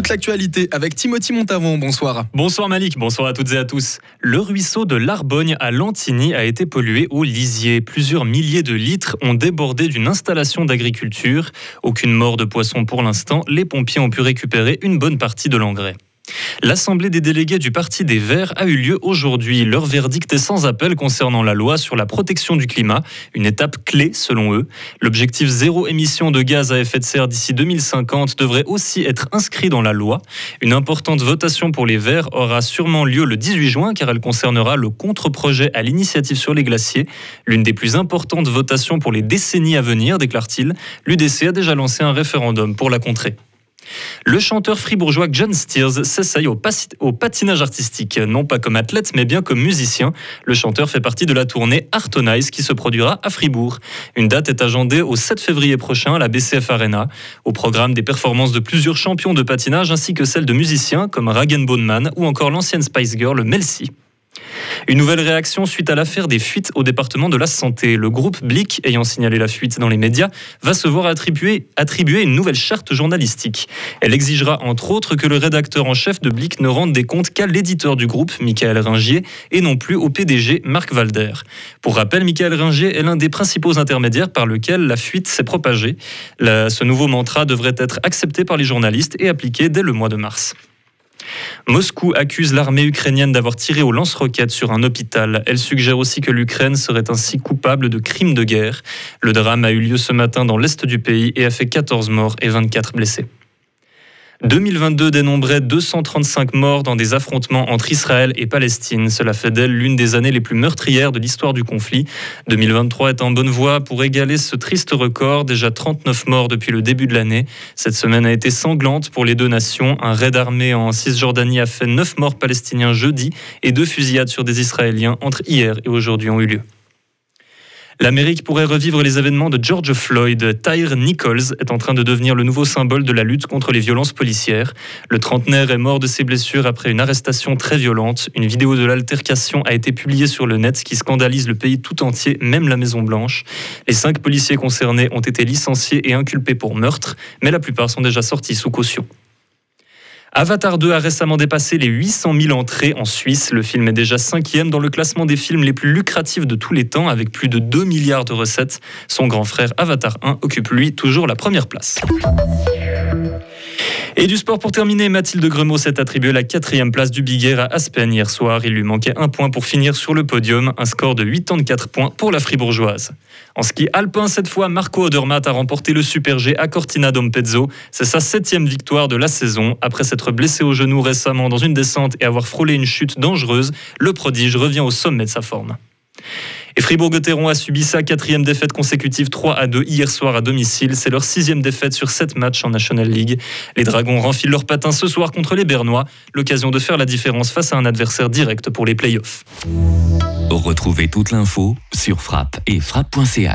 Toute l'actualité avec Timothy Montavon. Bonsoir. Bonsoir Malik, bonsoir à toutes et à tous. Le ruisseau de l'Arbogne à Lantigny a été pollué au lisier. Plusieurs milliers de litres ont débordé d'une installation d'agriculture. Aucune mort de poisson pour l'instant. Les pompiers ont pu récupérer une bonne partie de l'engrais. L'Assemblée des délégués du Parti des Verts a eu lieu aujourd'hui. Leur verdict est sans appel concernant la loi sur la protection du climat, une étape clé selon eux. L'objectif zéro émission de gaz à effet de serre d'ici 2050 devrait aussi être inscrit dans la loi. Une importante votation pour les Verts aura sûrement lieu le 18 juin car elle concernera le contre-projet à l'initiative sur les glaciers, l'une des plus importantes votations pour les décennies à venir, déclare-t-il. L'UDC a déjà lancé un référendum pour la contrer. Le chanteur fribourgeois John Steers s'essaye au, patinage artistique, non pas comme athlète, mais bien comme musicien. Le chanteur fait partie de la tournée Artonize qui se produira à Fribourg. Une date est agendée au 7 février prochain à la BCF Arena. Au programme des performances de plusieurs champions de patinage ainsi que celles de musiciens comme Ragen Boneman ou encore l'ancienne Spice Girl Melcy. Une nouvelle réaction suite à l'affaire des fuites au département de la santé. Le groupe Blick, ayant signalé la fuite dans les médias, va se voir attribuer, une nouvelle charte journalistique. Elle exigera entre autres que le rédacteur en chef de Blick ne rende des comptes qu'à l'éditeur du groupe, Michael Ringier, et non plus au PDG, Marc Valder. Pour rappel, Michael Ringier est l'un des principaux intermédiaires par lequel la fuite s'est propagée. ce nouveau mantra devrait être accepté par les journalistes et appliqué dès le mois de mars. Moscou accuse l'armée ukrainienne d'avoir tiré au lance-roquettes sur un hôpital. Elle suggère aussi que l'Ukraine serait ainsi coupable de crimes de guerre. Le drame a eu lieu ce matin dans l'est du pays et a fait 14 morts et 24 blessés. 2022 dénombrait 235 morts dans des affrontements entre Israël et Palestine. Cela fait d'elle l'une des années les plus meurtrières de l'histoire du conflit. 2023 est en bonne voie pour égaler ce triste record, déjà 39 morts depuis le début de l'année. Cette semaine a été sanglante pour les deux nations. Un raid armé en Cisjordanie a fait 9 morts palestiniens jeudi et deux fusillades sur des Israéliens entre hier et aujourd'hui ont eu lieu. L'Amérique pourrait revivre les événements de George Floyd. Tyre Nichols est en train de devenir le nouveau symbole de la lutte contre les violences policières. Le trentenaire est mort de ses blessures après une arrestation très violente. Une vidéo de l'altercation a été publiée sur le net qui scandalise le pays tout entier, même la Maison Blanche. Les cinq policiers concernés ont été licenciés et inculpés pour meurtre, mais la plupart sont déjà sortis sous caution. Avatar 2 a récemment dépassé les 800 000 entrées en Suisse. Le film est déjà cinquième dans le classement des films les plus lucratifs de tous les temps avec plus de 2 milliards de recettes. Son grand frère Avatar 1 occupe lui toujours la première place. Et du sport pour terminer, Mathilde Gremaud s'est attribué la quatrième place du Big Air à Aspen hier soir. Il lui manquait un point pour finir sur le podium, un score de 84 points pour la fribourgeoise. En ski alpin, cette fois, Marco Odermatt a remporté le Super G à Cortina d'Ompezzo. C'est sa septième victoire de la saison. Après s'être blessé au genou récemment dans une descente et avoir frôlé une chute dangereuse, le prodige revient au sommet de sa forme. Et Fribourg-Gotteron a subi sa quatrième défaite consécutive 3 à 2 hier soir à domicile. C'est leur sixième défaite sur sept matchs en National League. Les Dragons renfilent leur patin ce soir contre les Bernois. L'occasion de faire la différence face à un adversaire direct pour les playoffs. Retrouvez toute l'info sur frappe et frappe.ch.